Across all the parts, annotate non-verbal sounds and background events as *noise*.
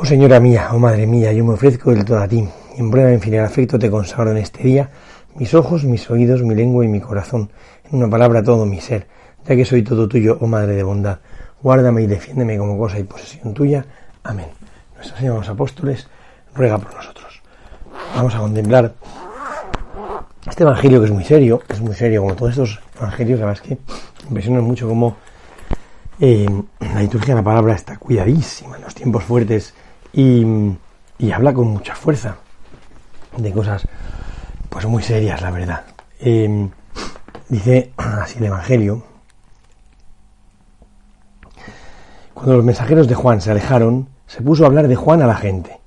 Oh Señora mía, oh Madre mía, yo me ofrezco del todo a ti, y en prueba de infinito afecto te consagro en este día mis ojos, mis oídos, mi lengua y mi corazón, en una palabra todo mi ser, ya que soy todo tuyo, oh Madre de bondad. Guárdame y defiéndeme como cosa y posesión tuya. Amén. Nuestra Señora de los Apóstoles ruega por nosotros. Vamos a contemplar este evangelio que es muy serio, es muy serio, como todos estos evangelios, la verdad es que impresionan mucho cómo eh, la liturgia de la palabra está cuidadísima en los tiempos fuertes y, habla con mucha fuerza de cosas pues muy serias, la verdad. Eh, dice así el Evangelio, cuando los mensajeros de Juan se alejaron, se puso a hablar de Juan a la gente.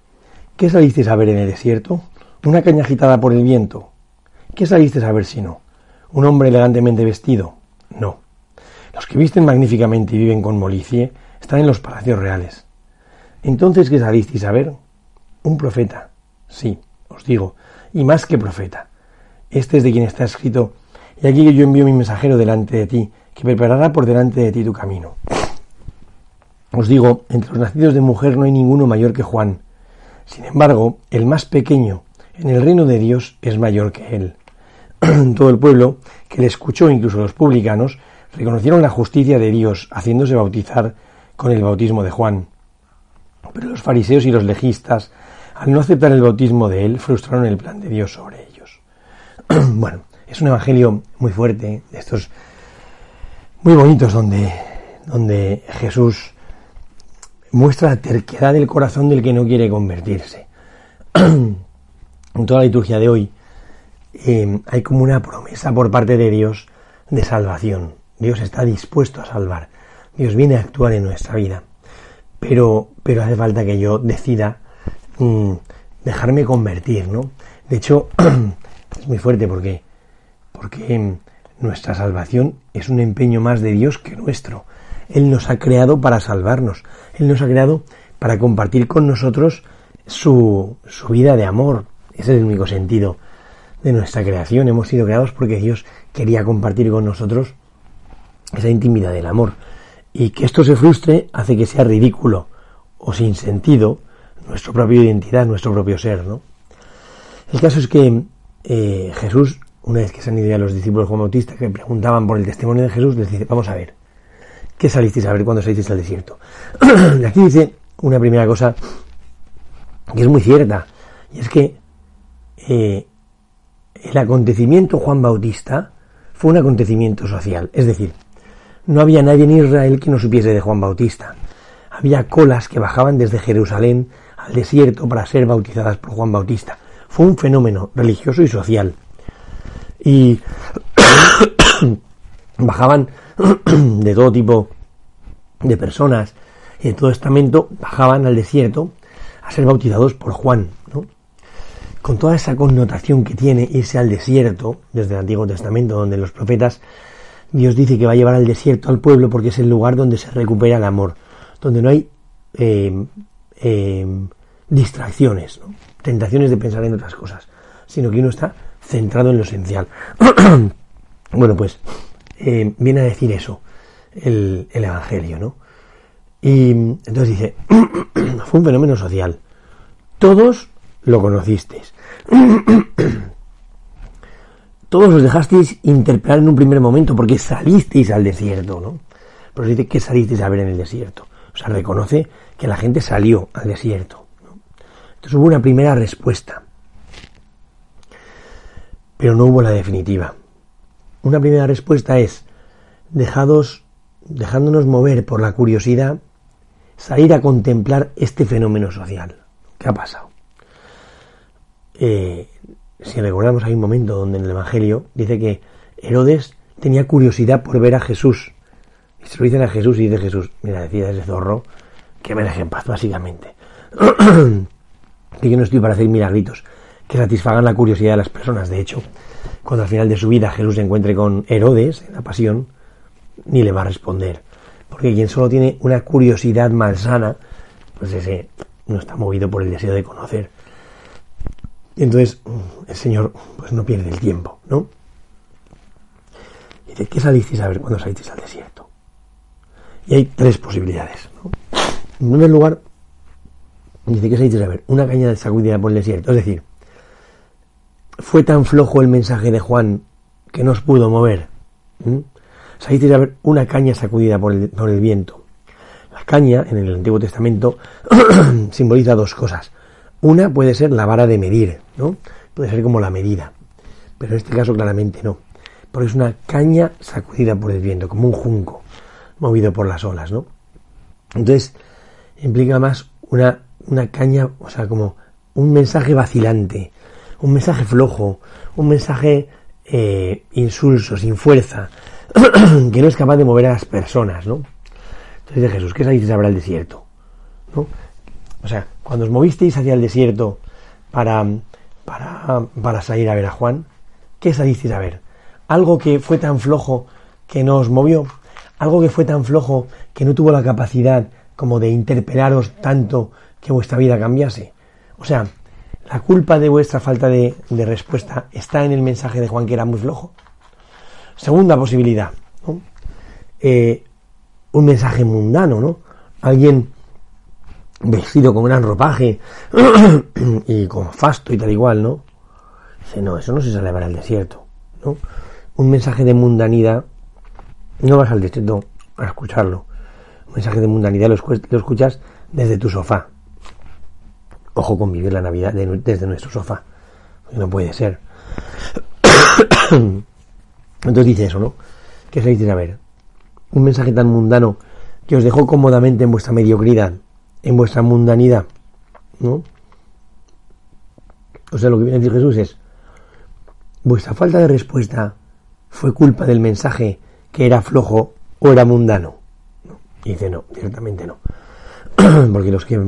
¿Qué salisteis a ver en el desierto? ¿Una caña agitada por el viento? ¿Qué salisteis a ver si no? ¿Un hombre elegantemente vestido? No. Los que visten magníficamente y viven con molicie están en los palacios reales. Entonces, ¿qué salisteis a ver? Un profeta. Sí, os digo, y más que profeta. Este es de quien está escrito, y aquí que yo envío mi mensajero delante de ti, que preparará por delante de ti tu camino. Os digo, entre los nacidos de mujer no hay ninguno mayor que Juan. Sin embargo, el más pequeño en el reino de Dios es mayor que él. *clears throat* Todo el pueblo, que le escuchó, incluso los publicanos, reconocieron la justicia de Dios, haciéndose bautizar con el bautismo de Juan. Pero los fariseos y los legistas, al no aceptar el bautismo de él, frustraron el plan de Dios sobre ellos. *clears throat* bueno, es un evangelio muy fuerte, de estos muy bonitos, donde, donde Jesús muestra la terquedad del corazón del que no quiere convertirse. *clears throat* en toda la liturgia de hoy eh, hay como una promesa por parte de Dios de salvación. Dios está dispuesto a salvar. Dios viene a actuar en nuestra vida. Pero, pero hace falta que yo decida mm, dejarme convertir, ¿no? De hecho, *clears throat* es muy fuerte porque, porque mm, nuestra salvación es un empeño más de Dios que nuestro. Él nos ha creado para salvarnos. Él nos ha creado para compartir con nosotros su, su vida de amor. Ese es el único sentido de nuestra creación. Hemos sido creados porque Dios quería compartir con nosotros esa intimidad del amor. Y que esto se frustre hace que sea ridículo o sin sentido nuestra propia identidad, nuestro propio ser, ¿no? El caso es que eh, Jesús, una vez que se han ido ya los discípulos Juan Bautista, que preguntaban por el testimonio de Jesús, les dice, vamos a ver, ¿qué salisteis a ver cuando salisteis al desierto? *clears throat* aquí dice una primera cosa que es muy cierta, y es que eh, el acontecimiento Juan Bautista fue un acontecimiento social, es decir, no había nadie en Israel que no supiese de Juan Bautista. Había colas que bajaban desde Jerusalén al desierto para ser bautizadas por Juan Bautista. Fue un fenómeno religioso y social. Y *coughs* bajaban *coughs* de todo tipo de personas y de todo estamento, bajaban al desierto a ser bautizados por Juan. Con toda esa connotación que tiene irse al desierto, desde el Antiguo Testamento, donde los profetas Dios dice que va a llevar al desierto al pueblo porque es el lugar donde se recupera el amor, donde no hay eh, eh, distracciones, tentaciones de pensar en otras cosas, sino que uno está centrado en lo esencial. *clears throat* bueno, pues eh, viene a decir eso el, el Evangelio, ¿no? Y entonces dice, *clears throat* fue un fenómeno social. Todos lo conocisteis *clears throat* todos os dejasteis interpelar en un primer momento porque salisteis al desierto, ¿no? Pero dice que salisteis a ver en el desierto. O sea, reconoce que la gente salió al desierto. Entonces hubo una primera respuesta. Pero no hubo la definitiva. Una primera respuesta es, dejados, dejándonos mover por la curiosidad, salir a contemplar este fenómeno social. ¿Qué ha pasado? Eh, si recordamos hay un momento donde en el Evangelio dice que Herodes tenía curiosidad por ver a Jesús. Y se lo dicen a Jesús y dice Jesús, mira, decía ese zorro, que me dejen paz, básicamente. *clears throat* que no estoy para hacer milagritos que satisfagan la curiosidad de las personas. De hecho, cuando al final de su vida Jesús se encuentre con Herodes en la pasión, ni le va a responder. Porque quien solo tiene una curiosidad malsana, pues ese no está movido por el deseo de conocer. Entonces, el Señor pues no pierde el tiempo, ¿no? Dice, ¿qué salisteis a ver cuando salisteis al desierto? Y hay tres posibilidades, ¿no? En primer lugar, dice, ¿qué salisteis a ver? Una caña sacudida por el desierto. Es decir, fue tan flojo el mensaje de Juan que no os pudo mover. Salisteis a ver una caña sacudida por el, por el viento. La caña, en el Antiguo Testamento, *clears throat* simboliza dos cosas. Una puede ser la vara de medir, ¿no? Puede ser como la medida. Pero en este caso claramente no. Porque es una caña sacudida por el viento, como un junco, movido por las olas, ¿no? Entonces, implica más una, una caña, o sea, como un mensaje vacilante, un mensaje flojo, un mensaje eh, insulso, sin fuerza, *clears throat* que no es capaz de mover a las personas, ¿no? Entonces de Jesús, ¿qué a ver al desierto? ¿No? O sea, cuando os movisteis hacia el desierto para, para, para salir a ver a Juan, ¿qué salisteis a ver? Algo que fue tan flojo que no os movió, algo que fue tan flojo que no tuvo la capacidad como de interpelaros tanto que vuestra vida cambiase. O sea, la culpa de vuestra falta de, respuesta está en el mensaje de Juan que era muy flojo. Segunda posibilidad, eh, un mensaje mundano, ¿no? Alguien vestido con gran ropaje *clears throat* y con fasto y tal igual, ¿no? Dice, no, eso no se sale para el desierto, ¿no? Un mensaje de mundanidad, no vas al desierto a escucharlo. Un mensaje de mundanidad lo escuchas desde tu sofá, Ojo con vivir la Navidad desde nuestro sofá. No puede ser. *clears throat* Entonces dice eso, ¿no? ¿Qué se dice a ver? Un mensaje tan mundano que os dejó cómodamente en vuestra mediocridad, en vuestra mundanidad, ¿no? O sea, lo que viene a decir Jesús es, vuestra falta de respuesta fue culpa del mensaje que era flojo o era mundano. Y dice, no, ciertamente no. *clears throat* Porque los que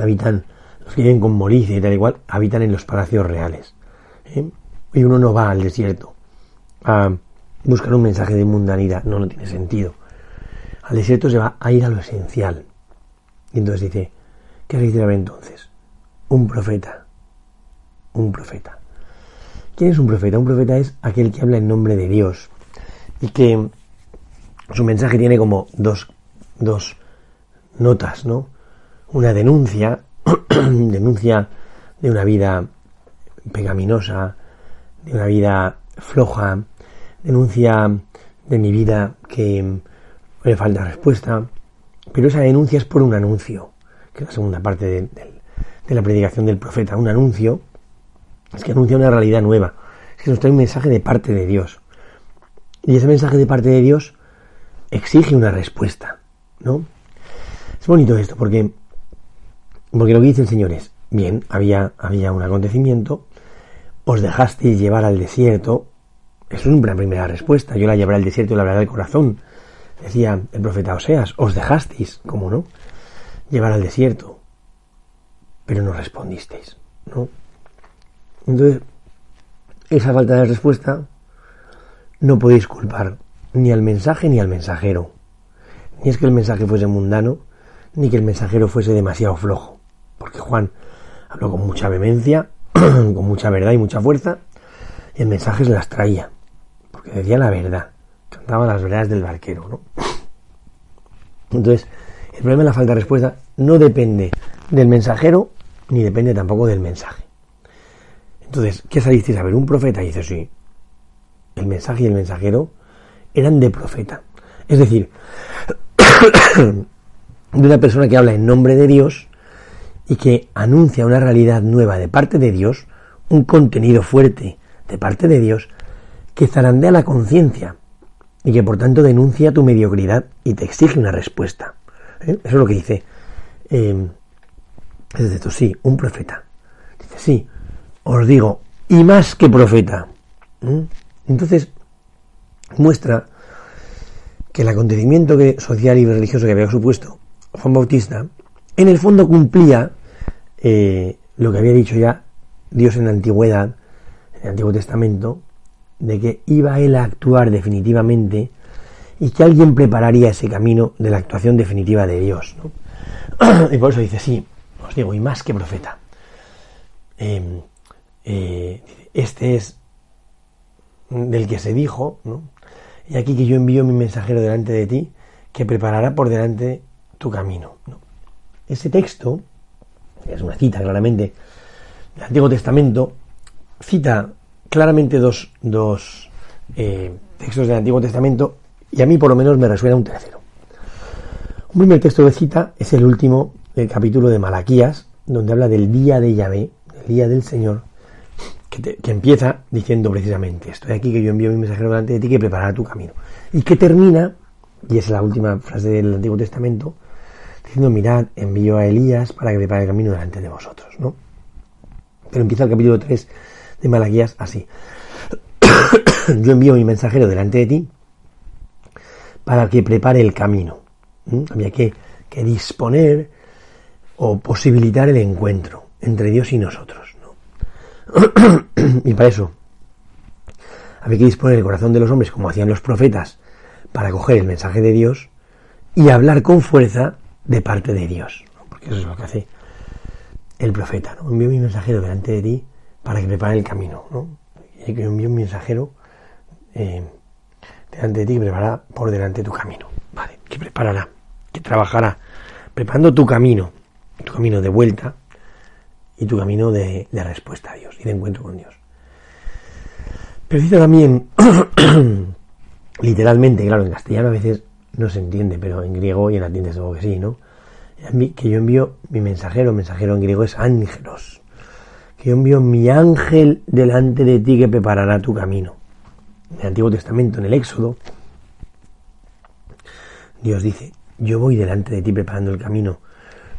habitan, los que viven con molicia y tal igual, habitan en los palacios reales. ¿eh? Y uno no va al desierto a buscar un mensaje de mundanidad, no, no tiene sentido. Al desierto se va a ir a lo esencial. Y entonces dice, ¿qué dice entonces? Un profeta. Un profeta. ¿Quién es un profeta? Un profeta es aquel que habla en nombre de Dios y que su mensaje tiene como dos, dos notas, ¿no? una denuncia, *clears throat* denuncia de una vida pecaminosa, de una vida floja, denuncia de mi vida que le falta respuesta, pero esa denuncia es por un anuncio, que es la segunda parte de, la predicación del profeta, un anuncio, es que anuncia una realidad nueva, es que nos trae un mensaje de parte de Dios. Y ese mensaje de parte de Dios exige una respuesta, ¿no? Es bonito esto, porque porque lo que dice el Señor es, bien, había, había un acontecimiento, os dejasteis llevar al desierto, es una primera respuesta, yo la llevaré al desierto y la verdad del corazón, decía el profeta Oseas, os dejasteis, ¿cómo no? Llevar al desierto, pero no respondisteis, ¿no? Entonces, esa falta de respuesta no podéis culpar ni al mensaje ni al mensajero. Ni es que el mensaje fuese mundano, ni que el mensajero fuese demasiado flojo porque Juan habló con mucha vehemencia, *clears throat* con mucha verdad y mucha fuerza, y el mensaje se las traía, porque decía la verdad, cantaba las verdades del barquero, ¿no? Entonces, el problema de la falta de respuesta no depende del mensajero, ni depende tampoco del mensaje. Entonces, ¿qué salisteis a ver? Un profeta, y dice, sí, el mensaje y el mensajero eran de profeta. Es decir, *coughs* de una persona que habla en nombre de Dios y que anuncia una realidad nueva de parte de Dios, un contenido fuerte de parte de Dios, que zarandea la conciencia y que por tanto denuncia tu mediocridad y te exige una respuesta. ¿Eh? Eso es lo que dice. Eh, es esto, sí, un profeta. Dice, sí, os digo, y más que profeta. ¿Eh? Entonces, muestra que el acontecimiento social y religioso que había supuesto Juan Bautista, en el fondo cumplía eh, lo que había dicho ya Dios en la antigüedad, en el Antiguo Testamento, de que iba él a actuar definitivamente y que alguien prepararía ese camino de la actuación definitiva de Dios. *clears throat* y por eso dice, sí, os digo, y más que profeta. Em, eh, este es del que se dijo, y aquí que yo envío mi mensajero delante de ti, que preparará por delante tu camino. Ese texto, que es una cita claramente del Antiguo Testamento, cita claramente dos, dos eh, textos del Antiguo Testamento y a mí por lo menos me resuena un tercero. Un primer texto de cita es el último del capítulo de Malaquías, donde habla del día de Yahvé, el día del Señor, que, empieza diciendo precisamente, estoy aquí que yo envío mi mensajero delante de ti que preparará tu camino. Y que termina, y es la última frase del Antiguo Testamento, diciendo, mirad, envío a Elías para que prepare el camino delante de vosotros, ¿no? Pero empieza el capítulo 3 de Malaquías así. *coughs* Yo envío mi mensajero delante de ti para que prepare el camino. Había que, disponer o posibilitar el encuentro entre Dios y nosotros. *coughs* y para eso había que disponer el corazón de los hombres, como hacían los profetas, para coger el mensaje de Dios y hablar con fuerza de parte de Dios. Porque eso es lo que hace el profeta. ¿no? Envío mi mensajero delante de ti para que prepare el camino. ¿no? Y que envíe un mensajero eh, delante de ti que preparará por delante tu camino. Vale, que preparará, que trabajará, preparando tu camino, tu camino de vuelta y tu camino de, respuesta a Dios y de encuentro con Dios. Pero dice también, *clears throat* literalmente, claro, en castellano a veces no se entiende, pero en griego y en latín desde que sí, ¿no? Que yo envío mi mensajero, mensajero en griego es ángelos que yo envío mi ángel delante de ti que preparará tu camino. En el Antiguo Testamento, en el Éxodo, Dios dice, yo voy delante de ti preparando el camino.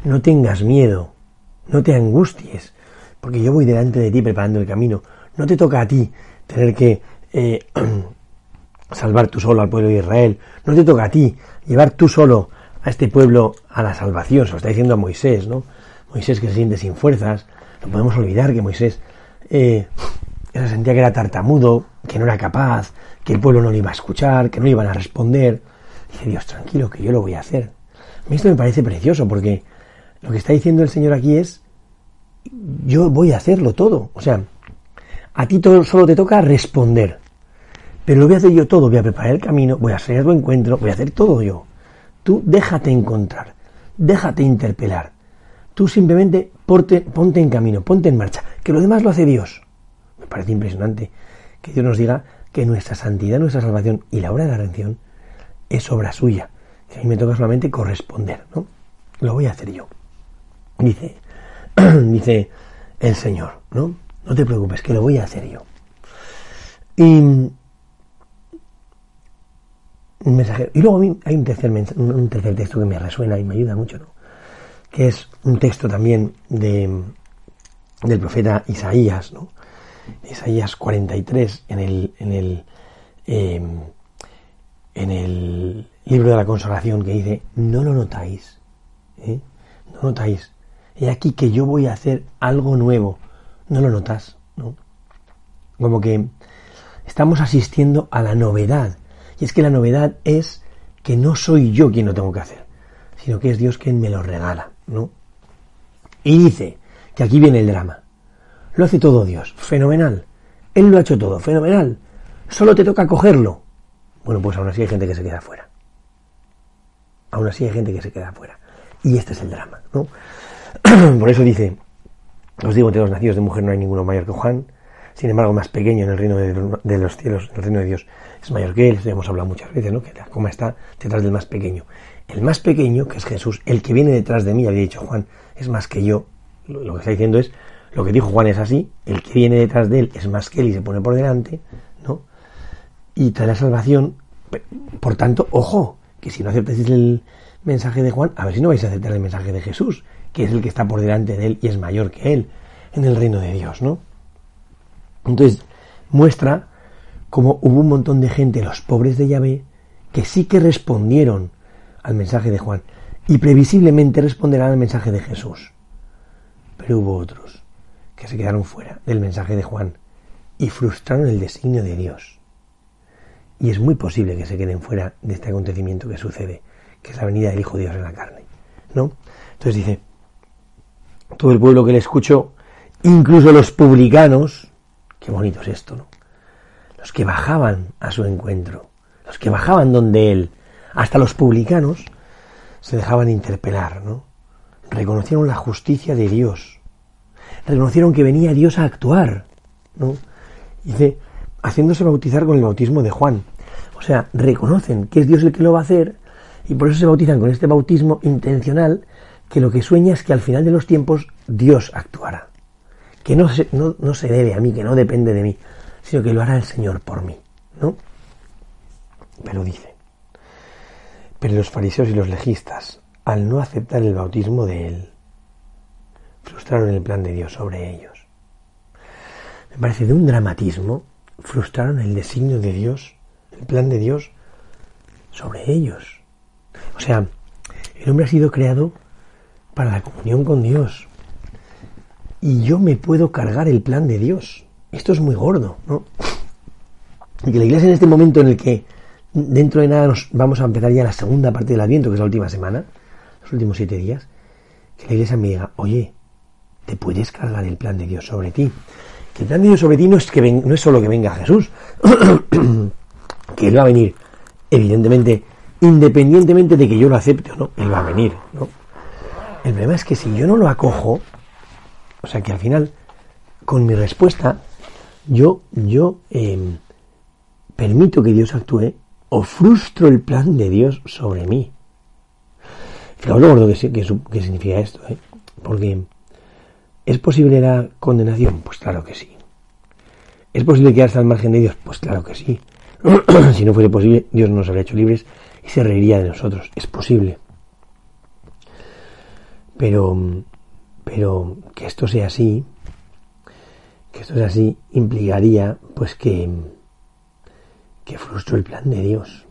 No tengas miedo, no te angusties, porque yo voy delante de ti preparando el camino. No te toca a ti tener que eh, *clears throat* salvar tú solo al pueblo de Israel. No te toca a ti llevar tú solo a este pueblo a la salvación. Se lo está diciendo a Moisés, ¿no? Moisés que se siente sin fuerzas, no podemos olvidar que Moisés eh, se sentía que era tartamudo, que no era capaz, que el pueblo no le iba a escuchar, que no le iban a responder. Dice Dios, tranquilo, que yo lo voy a hacer. A mí esto me parece precioso porque lo que está diciendo el Señor aquí es, yo voy a hacerlo todo. O sea, a ti todo, solo te toca responder. Pero lo voy a hacer yo todo, voy a preparar el camino, voy a hacer tu encuentro, voy a hacer todo yo. Tú déjate encontrar, déjate interpelar, Tú simplemente ponte, en camino, ponte en marcha, que lo demás lo hace Dios. Me parece impresionante que Dios nos diga que nuestra santidad, nuestra salvación y la obra de la redención es obra suya. Que a mí me toca solamente corresponder, ¿no? Lo voy a hacer yo. Dice, *clears throat* dice el Señor, ¿no? No te preocupes, que lo voy a hacer yo. Y, y luego a mí hay un tercer, un tercer texto que me resuena y me ayuda mucho, ¿no? Que es un texto también de, del profeta Isaías. Isaías 43, en el, en el, em, en el libro de la consagración, que dice, no lo notáis, ¿eh? no notáis, y aquí que yo voy a hacer algo nuevo, no lo notas, ¿no? Como que estamos asistiendo a la novedad, y es que la novedad es que no soy yo quien lo tengo que hacer, sino que es Dios quien me lo regala. ¿No? Y dice que aquí viene el drama. Lo hace todo Dios, fenomenal. Él lo ha hecho todo, fenomenal. Solo te toca cogerlo. Bueno, pues aún así hay gente que se queda fuera. Aún así hay gente que se queda fuera. Y este es el drama, ¿no? *clears throat* Por eso dice, os digo, entre los nacidos de mujer no hay ninguno mayor que Juan, sin embargo, más pequeño en el reino de, los cielos, en el reino de Dios, es mayor que él. Hemos hablado muchas veces, ¿no? Que la coma está detrás del más pequeño. El más pequeño, que es Jesús, el que viene detrás de mí, había dicho Juan, es más que yo. Lo que está diciendo es, lo que dijo Juan es así, el que viene detrás de él es más que él y se pone por delante, ¿no? Y trae la salvación. Por tanto, ojo, que si no aceptáis el mensaje de Juan, a ver si no vais a aceptar el mensaje de Jesús, que es el que está por delante de él y es mayor que él en el reino de Dios, ¿no? Entonces, muestra cómo hubo un montón de gente, los pobres de Yahvé, que sí que respondieron al mensaje de Juan. y previsiblemente responderán al mensaje de Jesús. Pero hubo otros que se quedaron fuera del mensaje de Juan y frustraron el designio de Dios. Y es muy posible que se queden fuera de este acontecimiento que sucede, que es la venida del Hijo de Dios en la carne. ¿No? Entonces dice, todo el pueblo que le escuchó, incluso los publicanos, qué bonito es esto, ¿no? Los que bajaban a su encuentro, los que bajaban donde él, hasta los publicanos, se dejaban interpelar, ¿no? Reconocieron la justicia de Dios, reconocieron que venía Dios a actuar, ¿no? Dice, haciéndose bautizar con el bautismo de Juan. O sea, reconocen que es Dios el que lo va a hacer y por eso se bautizan con este bautismo intencional que lo que sueña es que al final de los tiempos Dios actuará. Que no se, no, no se debe a mí, que no depende de mí, sino que lo hará el Señor por mí, ¿no? Pero dice, pero los fariseos y los legistas, al no aceptar el bautismo de Él, frustraron el plan de Dios sobre ellos me parece de un dramatismo, frustraron el designio de Dios, el plan de Dios sobre ellos. O sea, el hombre ha sido creado para la comunión con Dios. Y yo me puedo cargar el plan de Dios. Esto es muy gordo, ¿no? Y que la iglesia en este momento en el que dentro de nada nos vamos a empezar ya la segunda parte del Adviento, que es la última semana, los últimos siete días, que la iglesia me diga, oye, te puedes cargar el plan de Dios sobre ti que el plan de Dios sobre ti no es, que no es solo que venga Jesús, *clears throat* que Él va a venir, evidentemente, independientemente de que yo lo acepte o no, Él va a venir, ¿no? El problema es que si yo no lo acojo, o sea que al final, con mi respuesta, yo, yo em, permito que Dios actúe o frustro el plan de Dios sobre mí. Fijaos lo gordo que, significa esto, ¿eh? porque ¿Es posible la condenación? Pues claro que sí. ¿Es posible quedarse al margen de Dios? Pues claro que sí. *clears throat* si no fuese posible, Dios nos habría hecho libres y se reiría de nosotros. Es posible. Pero, pero que esto sea así, que esto sea así, implicaría pues que, que frustro el plan de Dios,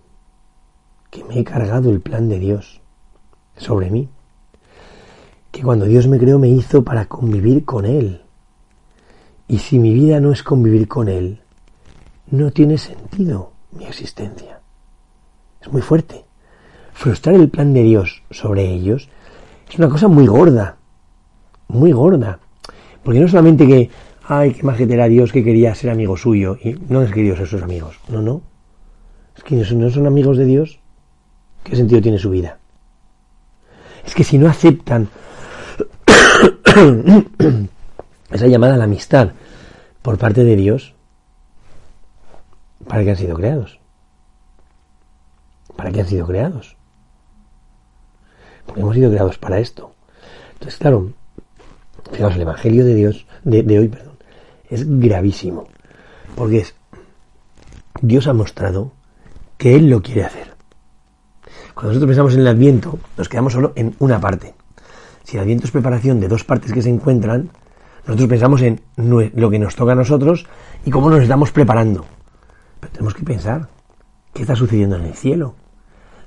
que me he cargado el plan de Dios sobre mí que cuando Dios me creó me hizo para convivir con Él. Y si mi vida no es convivir con Él, no tiene sentido mi existencia. Es muy fuerte. Frustrar el plan de Dios sobre ellos es una cosa muy gorda, muy gorda. Porque no solamente que, ay, qué majetera Dios que quería ser amigo suyo, y no es que Dios sus amigos, no, no. Es que no son amigos de Dios, ¿qué sentido tiene su vida? Es que si no aceptan *coughs* esa llamada a la amistad por parte de Dios, ¿para qué han sido creados? ¿Para qué han sido creados? Porque hemos sido creados para esto. Entonces, claro, fijaos, el Evangelio de Dios, de, hoy, perdón, es gravísimo. Porque es, Dios ha mostrado que Él lo quiere hacer. Cuando nosotros pensamos en el Adviento, nos quedamos solo en una parte. Si el Adviento es preparación de dos partes que se encuentran, nosotros pensamos en lo que nos toca a nosotros y cómo nos estamos preparando. Pero tenemos que pensar, ¿qué está sucediendo en el cielo?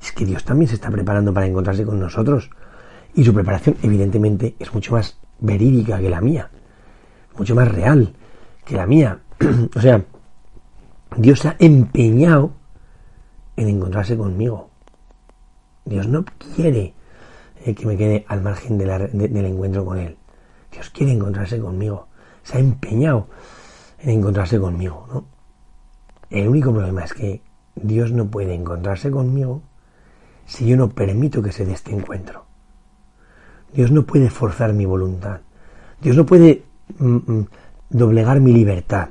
Es que Dios también se está preparando para encontrarse con nosotros. Y su preparación, evidentemente, es mucho más verídica que la mía. Mucho más real que la mía. *clears throat* o sea, Dios se ha empeñado en encontrarse conmigo. Dios no quiere que me quede al margen del encuentro con Él. Dios quiere encontrarse conmigo. Se ha empeñado en encontrarse conmigo, ¿no? El único problema es que Dios no puede encontrarse conmigo si yo no permito que se dé este encuentro. Dios no puede forzar mi voluntad. Dios no puede mm, mm, doblegar mi libertad.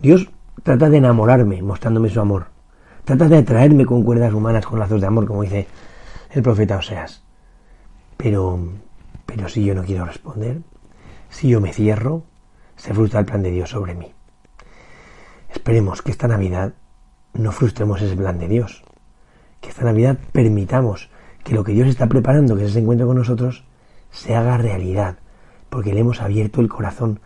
Dios trata de enamorarme mostrándome su amor. Trata de atraerme con cuerdas humanas, con lazos de amor, como dice el profeta Oseas. Pero, pero si yo no quiero responder, si yo me cierro, se frustra el plan de Dios sobre mí. Esperemos que esta Navidad no frustremos ese plan de Dios. Que esta Navidad permitamos que lo que Dios está preparando, que se encuentre con nosotros, se haga realidad. Porque le hemos abierto el corazón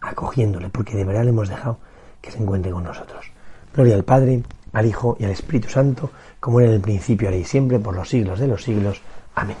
acogiéndole, porque de verdad le hemos dejado que se encuentre con nosotros. Gloria al Padre, al Hijo y al Espíritu Santo, como era en el principio, ahora y siempre, por los siglos de los siglos. Amén.